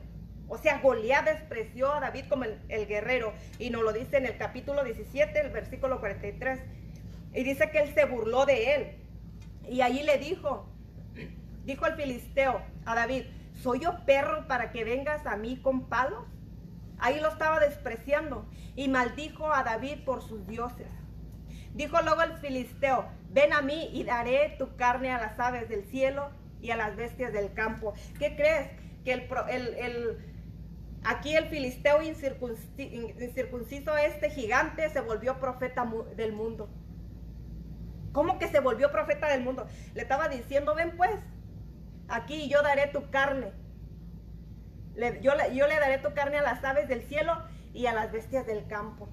O sea, Goliat despreció a David como el, guerrero. Y nos lo dice en el capítulo 17, el versículo 43. Y dice que él se burló de él. Y allí le dijo, dijo el filisteo a David, ¿soy yo perro para que vengas a mí con palos? Ahí lo estaba despreciando y maldijo a David por sus dioses. Dijo luego el filisteo, ven a mí y daré tu carne a las aves del cielo y a las bestias del campo. ¿Qué crees? Que el, aquí el filisteo incircunciso, este gigante, se volvió profeta del mundo. ¿Cómo que se volvió profeta del mundo? Le estaba diciendo, ven pues, aquí yo daré tu carne. yo, yo le daré tu carne a las aves del cielo y a las bestias del campo.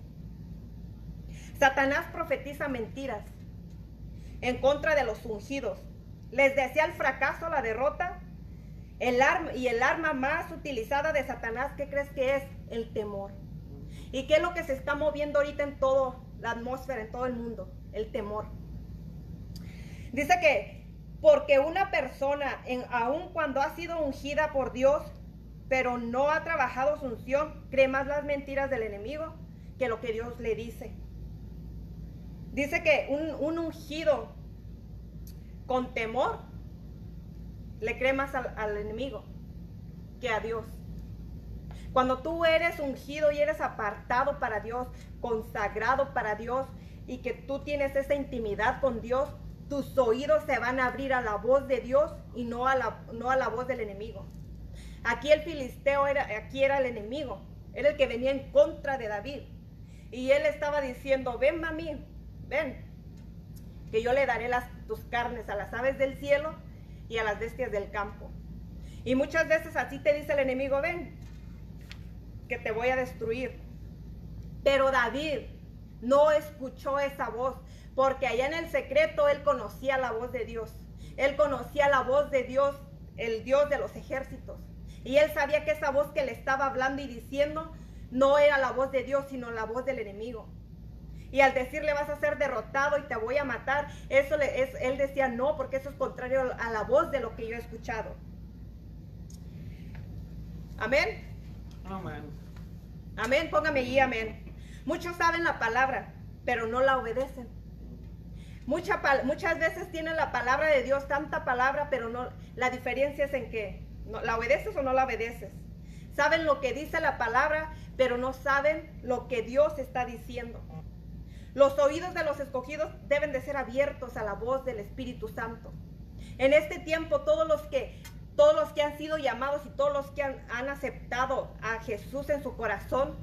Satanás profetiza mentiras en contra de los ungidos. Les desea el fracaso, la derrota. El arma, y el arma más utilizada de Satanás, ¿qué crees que es? El temor. ¿Y qué es lo que se está moviendo ahorita en toda la atmósfera, en todo el mundo? El temor. Dice que porque una persona, aun cuando ha sido ungida por Dios, pero no ha trabajado su unción, cree más las mentiras del enemigo que lo que Dios le dice. Dice que un, ungido con temor le cree más al, enemigo que a Dios. Cuando tú eres ungido y eres apartado para Dios, consagrado para Dios y que tú tienes esa intimidad con Dios, tus oídos se van a abrir a la voz de Dios y no a la, no a la voz del enemigo. Aquí el filisteo era, aquí era el enemigo, era el que venía en contra de David. Y él estaba diciendo, ven mami, ven, que yo le daré las, tus carnes a las aves del cielo y a las bestias del campo. Y muchas veces así te dice el enemigo, ven, que te voy a destruir. Pero David no escuchó esa voz porque allá en el secreto él conocía la voz de Dios. Él conocía la voz de Dios, el Dios de los ejércitos. Y él sabía que esa voz que le estaba hablando y diciendo no era la voz de Dios, sino la voz del enemigo. Y al decirle vas a ser derrotado y te voy a matar, eso le, es, él decía no, porque eso es contrario a la voz de lo que yo he escuchado. Amén. Amén. Amén, póngame allí, amén. Muchos saben la palabra, pero no la obedecen muchas veces tienen la palabra de Dios, tanta palabra, pero no, la diferencia es en que la obedeces o no la obedeces. Saben lo que dice la palabra, pero no saben lo que Dios está diciendo. Los oídos de los escogidos deben de ser abiertos a la voz del Espíritu Santo. En este tiempo, todos los que todos los que han sido llamados y todos los que han aceptado a Jesús en su corazón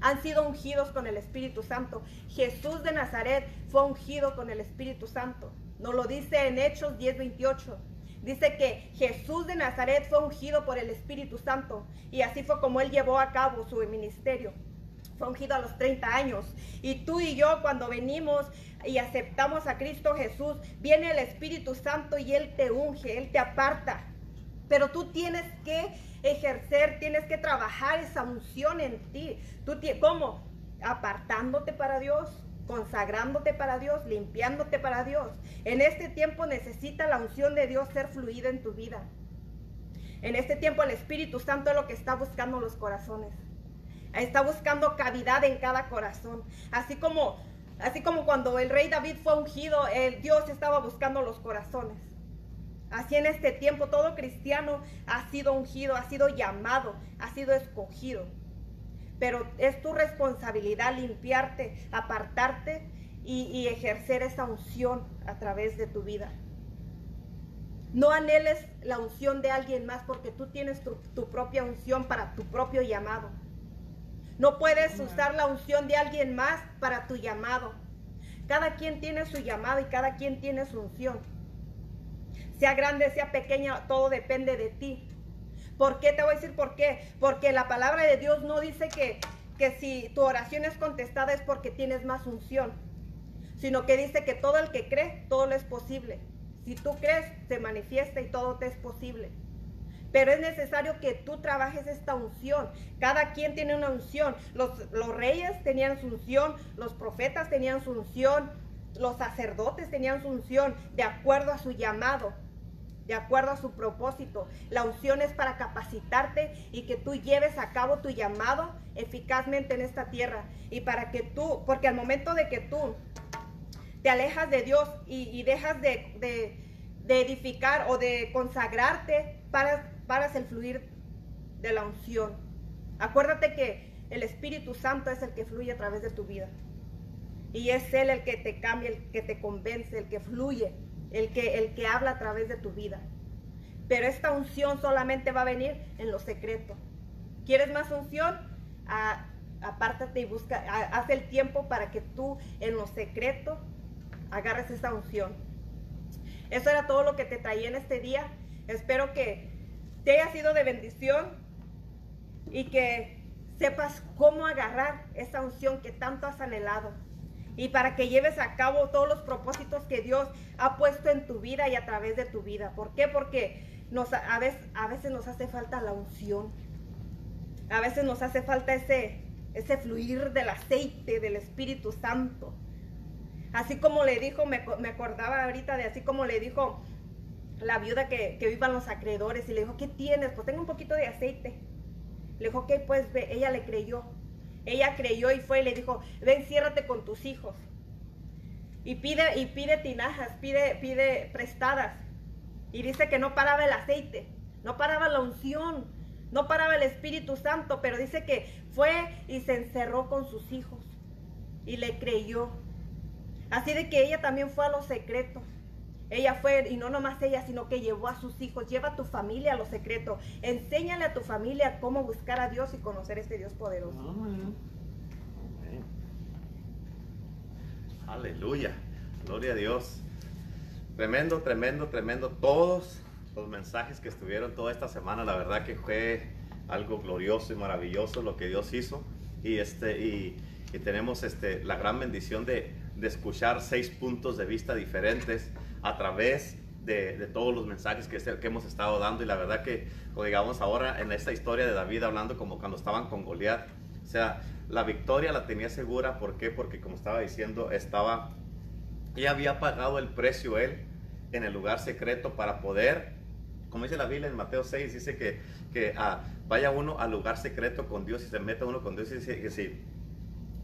han sido ungidos con el Espíritu Santo. Jesús de Nazaret fue ungido con el Espíritu Santo. Nos lo dice en Hechos 10:28. Dice que Jesús de Nazaret fue ungido por el Espíritu Santo y así fue como él llevó a cabo su ministerio. Fue ungido a los 30 años. Y tú y yo cuando venimos y aceptamos a Cristo Jesús, viene el Espíritu Santo y Él te unge, Él te aparta. Pero tú tienes que ejercer, tienes que trabajar esa unción en ti. ¿Tú ¿Cómo? Apartándote para Dios, consagrándote para Dios, limpiándote para Dios. En este tiempo necesita la unción de Dios ser fluida en tu vida. En este tiempo el Espíritu Santo es lo que está buscando los corazones. Está buscando cavidad en cada corazón. Así como, así como cuando el rey David fue ungido, el Dios estaba buscando los corazones. Así en este tiempo todo cristiano ha sido ungido, ha sido llamado, ha sido escogido. Pero es tu responsabilidad limpiarte, apartarte y, ejercer esa unción a través de tu vida. No anheles la unción de alguien más porque tú tienes tu, tu, propia unción para tu propio llamado. No puedes usar la unción de alguien más para tu llamado. Cada quien tiene su llamado y cada quien tiene su unción. Sea grande, sea pequeña, todo depende de ti. ¿Por qué? Te voy a decir por qué. Porque la palabra de Dios no dice que, que si tu oración es contestada es porque tienes más unción sino que dice que todo el que cree, todo lo es posible. Si tú crees, se manifiesta y todo te es posible. Pero es necesario que tú trabajes esta unción. Cada quien tiene una unción. Los, los reyes tenían su unción, los profetas tenían su unción, los sacerdotes tenían su unción de acuerdo a su llamado, de acuerdo a su propósito. La unción es para capacitarte y que tú lleves a cabo tu llamado eficazmente en esta tierra. Y para que tú, porque al momento de que tú te alejas de Dios y, dejas de, edificar o de consagrarte, para el fluir de la unción. Acuérdate que el Espíritu Santo es el que fluye a través de tu vida. Y es Él el que te cambia, el que te convence, el que fluye, el que, el que habla a través de tu vida. Pero esta unción solamente va a venir en lo secreto. ¿Quieres más unción? apártate y busca, haz el tiempo para que tú en lo secreto agarres esa unción. Eso era todo lo que te traía en este día. Espero que te haya sido de bendición y que sepas cómo agarrar esa unción que tanto has anhelado. Y para que lleves a cabo todos los propósitos que Dios ha puesto en tu vida y a través de tu vida. ¿Por qué? Porque a, veces, nos hace falta la unción. A veces nos hace falta ese, ese fluir del aceite del Espíritu Santo. Así como le dijo, me, acordaba ahorita de así como le dijo la viuda que, que vivan los acreedores y le dijo, ¿qué tienes? Pues tengo un poquito de aceite. Le dijo, ok, pues ve, ella le creyó. Ella creyó y fue y le dijo, ven, ciérrate con tus hijos. Y pide, y pide tinajas, pide, pide prestadas. Y dice que no paraba el aceite, no paraba la unción, no paraba el Espíritu Santo, pero dice que fue y se encerró con sus hijos y le creyó. Así de que ella también fue a lo secreto. Ella fue, y no nomás ella, sino que llevó a sus hijos, lleva a tu familia a lo secreto. Enséñale a tu familia cómo buscar a Dios y conocer este Dios poderoso. Aleluya. Gloria a Dios. Tremendo, tremendo, tremendo. Todos los mensajes que estuvieron toda esta semana, la verdad que fue algo glorioso y maravilloso lo que Dios hizo. Y este, y, tenemos este, la gran bendición de escuchar seis puntos de vista diferentes a través de, todos los mensajes que, que, hemos estado dando. Y la verdad que, digamos ahora en esta historia de David hablando como cuando estaban con Goliat, o sea, la victoria la tenía segura. ¿Por qué? Porque como estaba diciendo, estaba, y había pagado el precio él en el lugar secreto para poder, como dice la Biblia en Mateo 6, dice que, que ah, vaya uno al lugar secreto con Dios y se meta uno con Dios y dice que si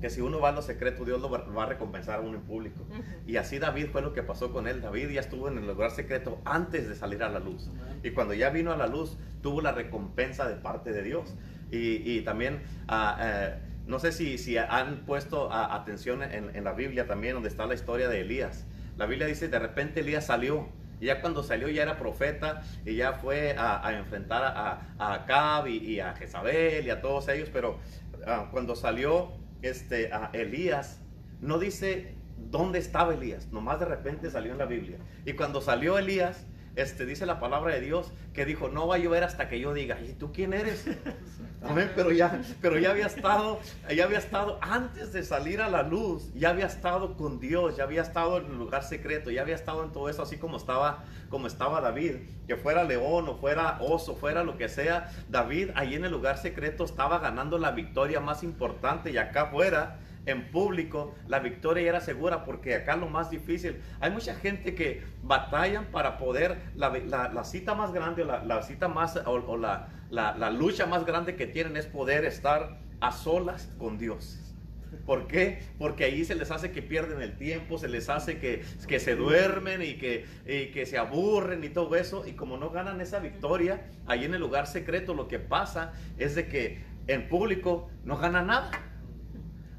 que si uno va a lo secreto, Dios lo va, a recompensar a uno en público. Y así David fue lo que pasó con él. David ya estuvo en el lugar secreto antes de salir a la luz. Y cuando ya vino a la luz, tuvo la recompensa de parte de Dios. Y, también, ah, eh, no sé si, si han puesto ah, atención en, la Biblia también, donde está la historia de Elías. La Biblia dice, de repente Elías salió. Y ya cuando salió ya era profeta y ya fue a, enfrentar a, a Acab y, a Jezabel y a todos ellos. Pero ah, cuando salió este, a Elías, no dice dónde estaba Elías, nomás de repente salió en la Biblia. Y cuando salió Elías, este, dice la palabra de Dios que dijo, no va a llover hasta que yo diga, ¿y tú quién eres? Amén, pero ya, pero ya había estado, ya había estado antes de salir a la luz, ya había estado con Dios, ya había estado en el lugar secreto, ya había estado en todo eso, así como estaba, como estaba David, que fuera león o fuera oso, fuera lo que sea, David ahí en el lugar secreto estaba ganando la victoria más importante y acá afuera en público, la victoria era segura porque acá lo más difícil, hay mucha gente que batallan para poder, la, cita más grande, la, la cita más, o, la, la lucha más grande que tienen es poder estar a solas con Dios. ¿Por qué? Porque ahí se les hace que pierden el tiempo, se les hace que, que se duermen y que, y que se aburren y todo eso. Y como no ganan esa victoria, ahí en el lugar secreto lo que pasa es de que en público no ganan nada.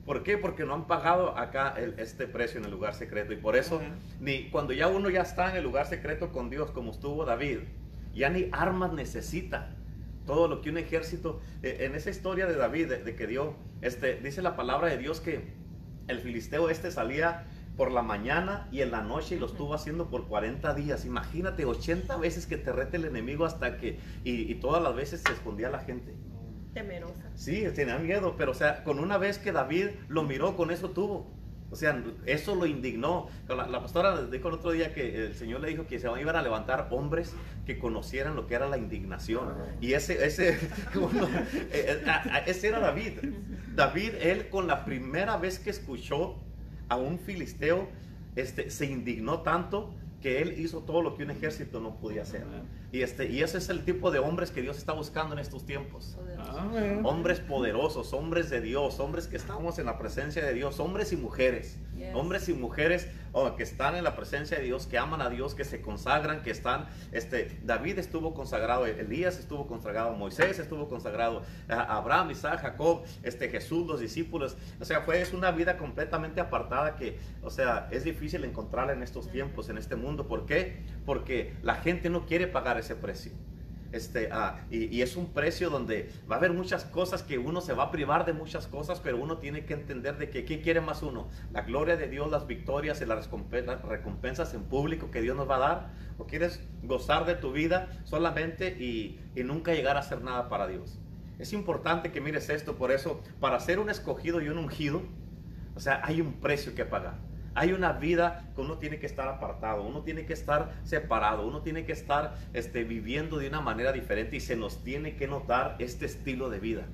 ¿Por qué? Porque no han pagado acá este precio en el lugar secreto. Y por eso, ni cuando ya uno ya está en el lugar secreto con Dios, como estuvo David, ya ni armas necesita todo lo que un ejército, eh, en esa historia de David, de, que dio, este, dice la palabra de Dios que el filisteo este salía por la mañana y en la noche y lo estuvo haciendo por 40 días. Imagínate, 80 veces que te rete el enemigo hasta que, y, todas las veces se escondía la gente. Temerosa. Sí, tenía miedo, pero o sea, con una vez que David lo miró, con eso tuvo. O sea, eso lo indignó. La, pastora dijo el otro día que el Señor le dijo que se iban a levantar hombres que conocieran lo que era la indignación. Y ese, ese, eh, eh, ese era David. David, él con la primera vez que escuchó a un filisteo, este, se indignó tanto que él hizo todo lo que un ejército no podía hacer. Y, este, y ese es el tipo de hombres que Dios está buscando en estos tiempos. Hombres poderosos, hombres de Dios, hombres que estamos en la presencia de Dios, hombres y mujeres. Hombres y mujeres oh, que están en la presencia de Dios, que aman a Dios, que se consagran, que están, este, David estuvo consagrado, Elías estuvo consagrado, Moisés estuvo consagrado, Abraham, Isaac, Jacob, este, Jesús, los discípulos. O sea, fue es una vida completamente apartada que, o sea, es difícil encontrarla en estos tiempos, en este mundo. ¿Por qué? Porque la gente no quiere pagar ese precio. Este, ah, y, es un precio donde va a haber muchas cosas que uno se va a privar de muchas cosas, pero uno tiene que entender de que ¿qué quiere más uno? La gloria de Dios, las victorias y las recompensas en público que Dios nos va a dar, o quieres gozar de tu vida solamente y, y nunca llegar a hacer nada para Dios. Es importante que mires esto, por eso, para ser un escogido y un ungido, o sea, hay un precio que pagar. Hay una vida que uno tiene que estar apartado, uno tiene que estar separado, uno tiene que estar este, viviendo de una manera diferente y se nos tiene que notar este estilo de vida.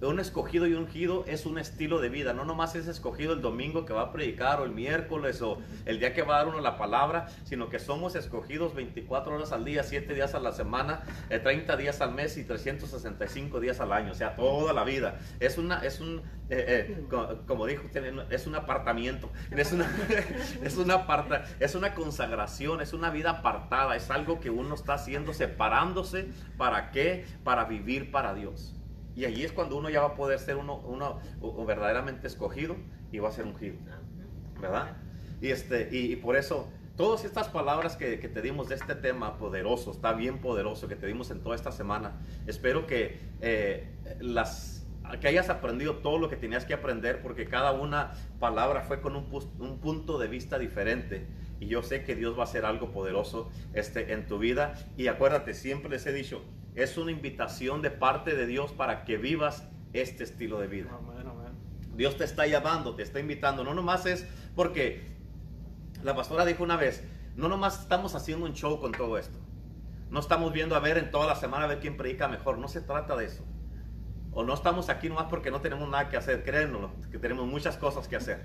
Un escogido y ungido es un estilo de vida, no nomás es escogido el domingo que va a predicar o el miércoles o el día que va a dar uno la palabra, sino que somos escogidos 24 horas al día, 7 días a la semana, 30 eh, días al mes y 365 días al año, o sea, toda la vida. Es una, es un, eh, eh, como dijo usted, es un apartamiento, es una, es, una aparta, es una consagración, es una vida apartada, es algo que uno está haciendo separándose, ¿para qué? Para vivir para Dios. Y allí es cuando uno ya va a poder ser uno, uno verdaderamente escogido y va a ser ungido. ¿Verdad? Y, este, y, por eso, todas estas palabras que, que, te dimos de este tema poderoso, está bien poderoso, que te dimos en toda esta semana, espero que, eh, las, que hayas aprendido todo lo que tenías que aprender, porque cada una palabra fue con un, un punto de vista diferente. Y yo sé que Dios va a hacer algo poderoso este, en tu vida. Y acuérdate, siempre les he dicho, es una invitación de parte de Dios para que vivas este estilo de vida. Dios te está llamando, te está invitando. No nomás es porque la pastora dijo una vez, no nomás estamos haciendo un show con todo esto. No estamos viendo a ver en toda la semana a ver quién predica mejor. No se trata de eso. O no estamos aquí nomás porque no tenemos nada que hacer. Créanlo, que tenemos muchas cosas que hacer.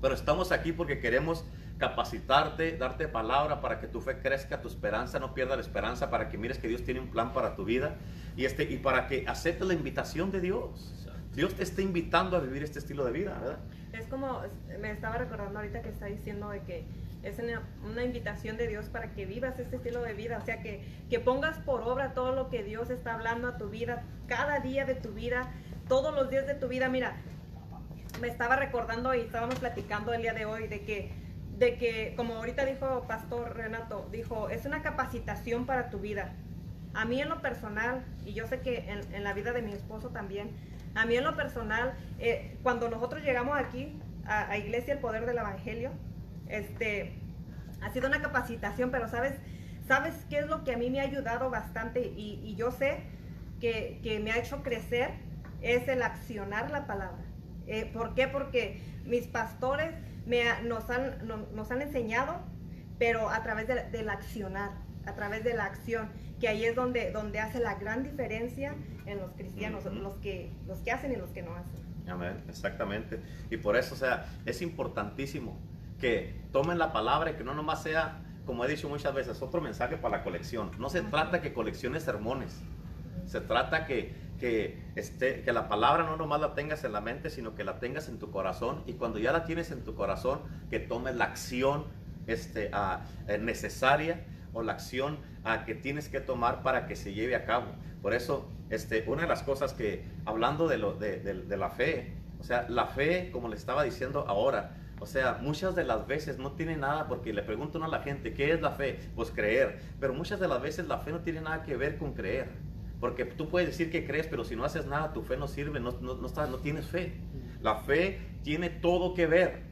Pero estamos aquí porque queremos capacitarte, darte palabra para que tu fe crezca, tu esperanza no pierda la esperanza, para que mires que Dios tiene un plan para tu vida y, este, y para que aceptes la invitación de Dios. Dios te está invitando a vivir este estilo de vida, ¿verdad? Es como, me estaba recordando ahorita que está diciendo de que es una, invitación de Dios para que vivas este estilo de vida, o sea, que, que pongas por obra todo lo que Dios está hablando a tu vida, cada día de tu vida, todos los días de tu vida. Mira, me estaba recordando y estábamos platicando el día de hoy de que de que, como ahorita dijo Pastor Renato, dijo, es una capacitación para tu vida. A mí en lo personal, y yo sé que en, la vida de mi esposo también, a mí en lo personal, eh, cuando nosotros llegamos aquí a, Iglesia El Poder del Evangelio, este, ha sido una capacitación, pero sabes, ¿sabes qué es lo que a mí me ha ayudado bastante? Y, yo sé que, que, me ha hecho crecer, es el accionar la palabra. Eh, ¿Por qué? Porque mis pastores nos, han, nos han enseñado, pero a través del accionar, a través de la acción, que ahí es donde, donde hace la gran diferencia en los cristianos, los, que, los que hacen y los que no hacen. Amén, exactamente. Y por eso, o sea, es importantísimo que tomen la palabra y que no nomás sea, como he dicho muchas veces, otro mensaje para la colección. No se trata que colecciones sermones. Se trata que, que, la palabra no nomás la tengas en la mente, sino que la tengas en tu corazón. Y cuando ya la tienes en tu corazón, que tomes la acción este, eh, necesaria o la acción a que tienes que tomar para que se lleve a cabo. Por eso, este, una de las cosas que, hablando de, de, la fe, o sea, la fe, como le estaba diciendo ahora, o sea, muchas de las veces no tiene nada, porque le pregunto a la gente, ¿qué es la fe? Pues creer. Pero muchas de las veces la fe no tiene nada que ver con creer. Porque tú puedes decir que crees, pero si no haces nada, tu fe no sirve, no, no, no, no tienes fe. La fe tiene todo que ver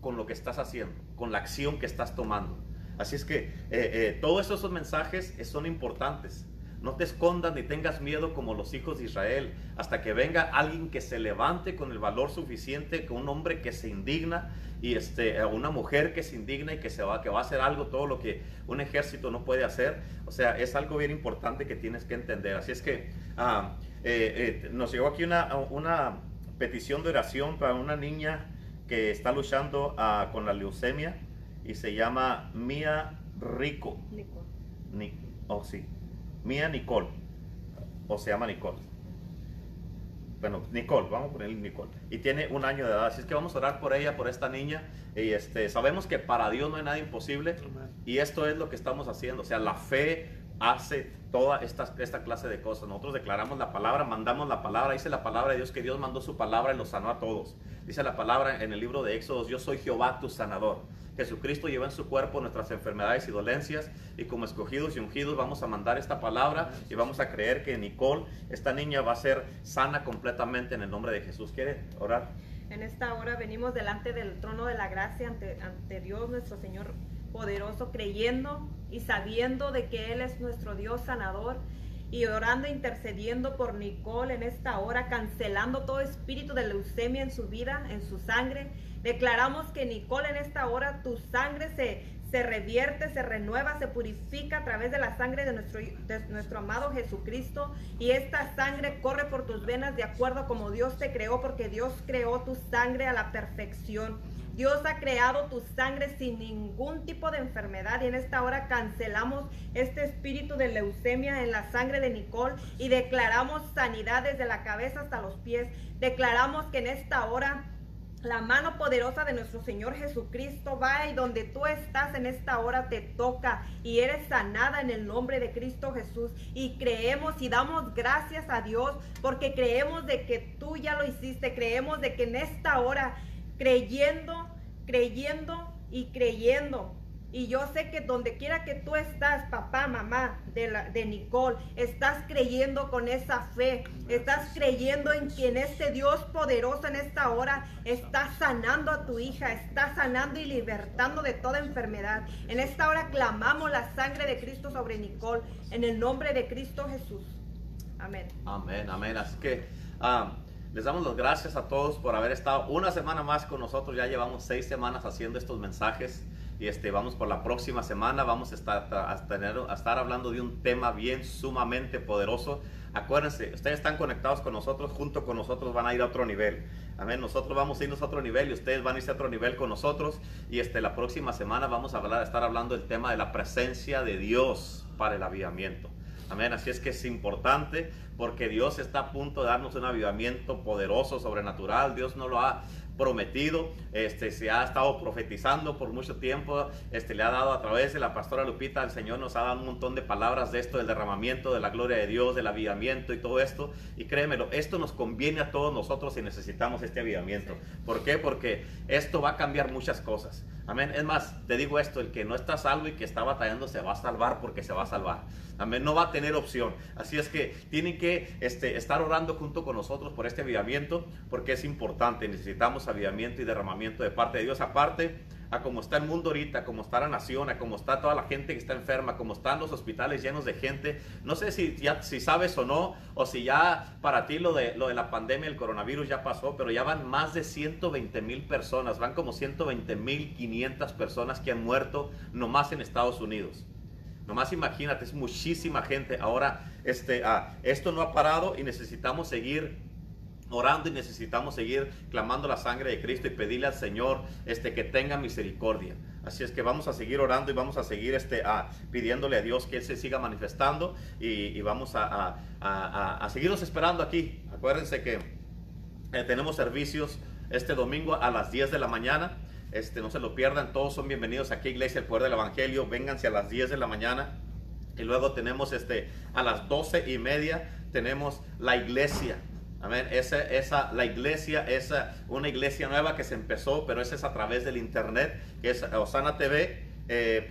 con lo que estás haciendo, con la acción que estás tomando. Así es que eh, eh, todos esos mensajes son importantes. No te escondas ni tengas miedo como los hijos de Israel, hasta que venga alguien que se levante con el valor suficiente, con un hombre que se indigna y este, una mujer que se indigna y que, se va, que va a hacer algo, todo lo que un ejército no puede hacer. O sea, es algo bien importante que tienes que entender. Así es que ah, eh, nos llegó aquí una, una petición de oración para una niña que está luchando ah, con la leucemia y se llama Mía Rico. Nicole. oh, sí. Mía Nicole. O se llama Nicole. Bueno, Nicole, vamos a ponerle Nicole. Y tiene un año de edad. Así es que vamos a orar por ella, por esta niña. Y este, sabemos que para Dios no hay nada imposible. Y esto es lo que estamos haciendo. O sea, la fe hace toda esta, esta clase de cosas. Nosotros declaramos la palabra, mandamos la palabra, dice la palabra de Dios que Dios mandó su palabra y lo sanó a todos. Dice la palabra en el libro de Éxodos, yo soy Jehová tu sanador. Jesucristo lleva en su cuerpo nuestras enfermedades y dolencias y como escogidos y ungidos vamos a mandar esta palabra y vamos a creer que Nicole, esta niña va a ser sana completamente en el nombre de Jesús. ¿Quiere orar? En esta hora venimos delante del trono de la gracia ante, ante Dios nuestro Señor poderoso, creyendo y sabiendo de que Él es nuestro Dios sanador y orando, e intercediendo por Nicole en esta hora, cancelando todo espíritu de leucemia en su vida, en su sangre. Declaramos que Nicole en esta hora tu sangre se, se revierte, se renueva, se purifica a través de la sangre de nuestro, de nuestro amado Jesucristo. Y esta sangre corre por tus venas de acuerdo como Dios te creó, porque Dios creó tu sangre a la perfección. Dios ha creado tu sangre sin ningún tipo de enfermedad y en esta hora cancelamos este espíritu de leucemia en la sangre de Nicole y declaramos sanidad desde la cabeza hasta los pies. Declaramos que en esta hora la mano poderosa de nuestro Señor Jesucristo va y donde tú estás en esta hora te toca y eres sanada en el nombre de Cristo Jesús. Y creemos y damos gracias a Dios porque creemos de que tú ya lo hiciste. Creemos de que en esta hora creyendo, creyendo y creyendo. Y yo sé que donde quiera que tú estás, papá, mamá de, la, de Nicole, estás creyendo con esa fe. Estás creyendo en quien este Dios poderoso en esta hora está sanando a tu hija, está sanando y libertando de toda enfermedad. En esta hora clamamos la sangre de Cristo sobre Nicole, en el nombre de Cristo Jesús. Amén. Amén, amén. Así que... Ah, les damos las gracias a todos por haber estado una semana más con nosotros. Ya llevamos seis semanas haciendo estos mensajes y este, vamos por la próxima semana. Vamos a estar, a, tener, a estar hablando de un tema bien sumamente poderoso. Acuérdense, ustedes están conectados con nosotros, junto con nosotros van a ir a otro nivel. Amén. Nosotros vamos a irnos a otro nivel y ustedes van a irse a otro nivel con nosotros. Y este, la próxima semana vamos a hablar, a estar hablando del tema de la presencia de Dios para el avivamiento. Amén. Así es que es importante porque Dios está a punto de darnos un avivamiento poderoso, sobrenatural. Dios no lo ha prometido, este, se ha estado profetizando por mucho tiempo, este, le ha dado a través de la pastora Lupita, el Señor nos ha dado un montón de palabras de esto, del derramamiento, de la gloria de Dios, del avivamiento y todo esto. Y créemelo, esto nos conviene a todos nosotros si necesitamos este avivamiento. ¿Por qué? Porque esto va a cambiar muchas cosas. Amén. Es más, te digo esto, el que no está salvo y que está batallando se va a salvar porque se va a salvar. Amén. No va a tener opción. Así es que tienen que este, estar orando junto con nosotros por este avivamiento porque es importante. Necesitamos avivamiento y derramamiento de parte de Dios. Aparte, a cómo está el mundo ahorita, cómo está la nación, a cómo está toda la gente que está enferma, cómo están los hospitales llenos de gente. No sé si, ya, si sabes o no, o si ya para ti lo de, lo de la pandemia, el coronavirus ya pasó, pero ya van más de 120 mil personas, van como 120 mil 500 personas que han muerto nomás en Estados Unidos. Nomás imagínate, es muchísima gente. Ahora, este, ah, esto no ha parado y necesitamos seguir orando y necesitamos seguir clamando la sangre de Cristo y pedirle al Señor este, que tenga misericordia. Así es que vamos a seguir orando y vamos a seguir este, a, pidiéndole a Dios que Él se siga manifestando y, vamos a, a, a, a, seguirnos esperando aquí. Acuérdense que eh, tenemos servicios este domingo a las 10 de la mañana. Este, no se lo pierdan, todos son bienvenidos aquí Iglesia El Poder del Evangelio. Vénganse a las 10 de la mañana. Y luego tenemos este, a las 12 y media, tenemos la iglesia. Amén. Esa, esa, la iglesia es una iglesia nueva que se empezó, pero esa es a través del internet, que es osanatv.com eh,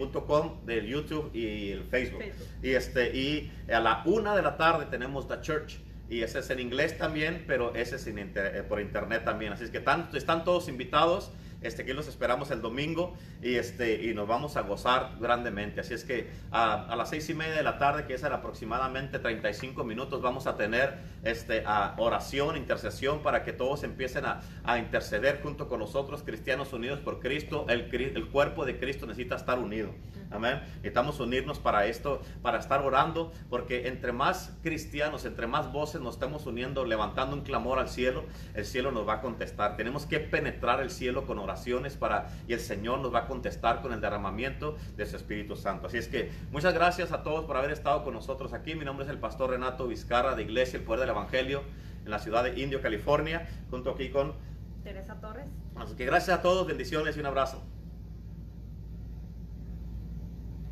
del YouTube y el Facebook. Facebook. Y, este, y a la una de la tarde tenemos The Church. Y ese es en inglés también, pero ese es en inter, eh, por internet también. Así es que están, están todos invitados. Este, aquí los esperamos el domingo y, este, y nos vamos a gozar grandemente. Así es que a, las seis y media de la tarde, que es en aproximadamente 35 minutos, vamos a tener este, oración, intercesión, para que todos empiecen a, interceder junto con nosotros, cristianos unidos por Cristo. El cuerpo de Cristo necesita estar unido. Amén. Necesitamos unirnos para esto, para estar orando, porque entre más cristianos, entre más voces nos estemos uniendo, levantando un clamor al cielo, el cielo nos va a contestar. Tenemos que penetrar el cielo con oraciones para y el Señor nos va a contestar con el derramamiento de su Espíritu Santo. Así es que muchas gracias a todos por haber estado con nosotros aquí. Mi nombre es el pastor Renato Vizcarra de Iglesia El Poder del Evangelio en la ciudad de Indio, California, junto aquí con Teresa Torres. Así que gracias a todos, bendiciones y un abrazo.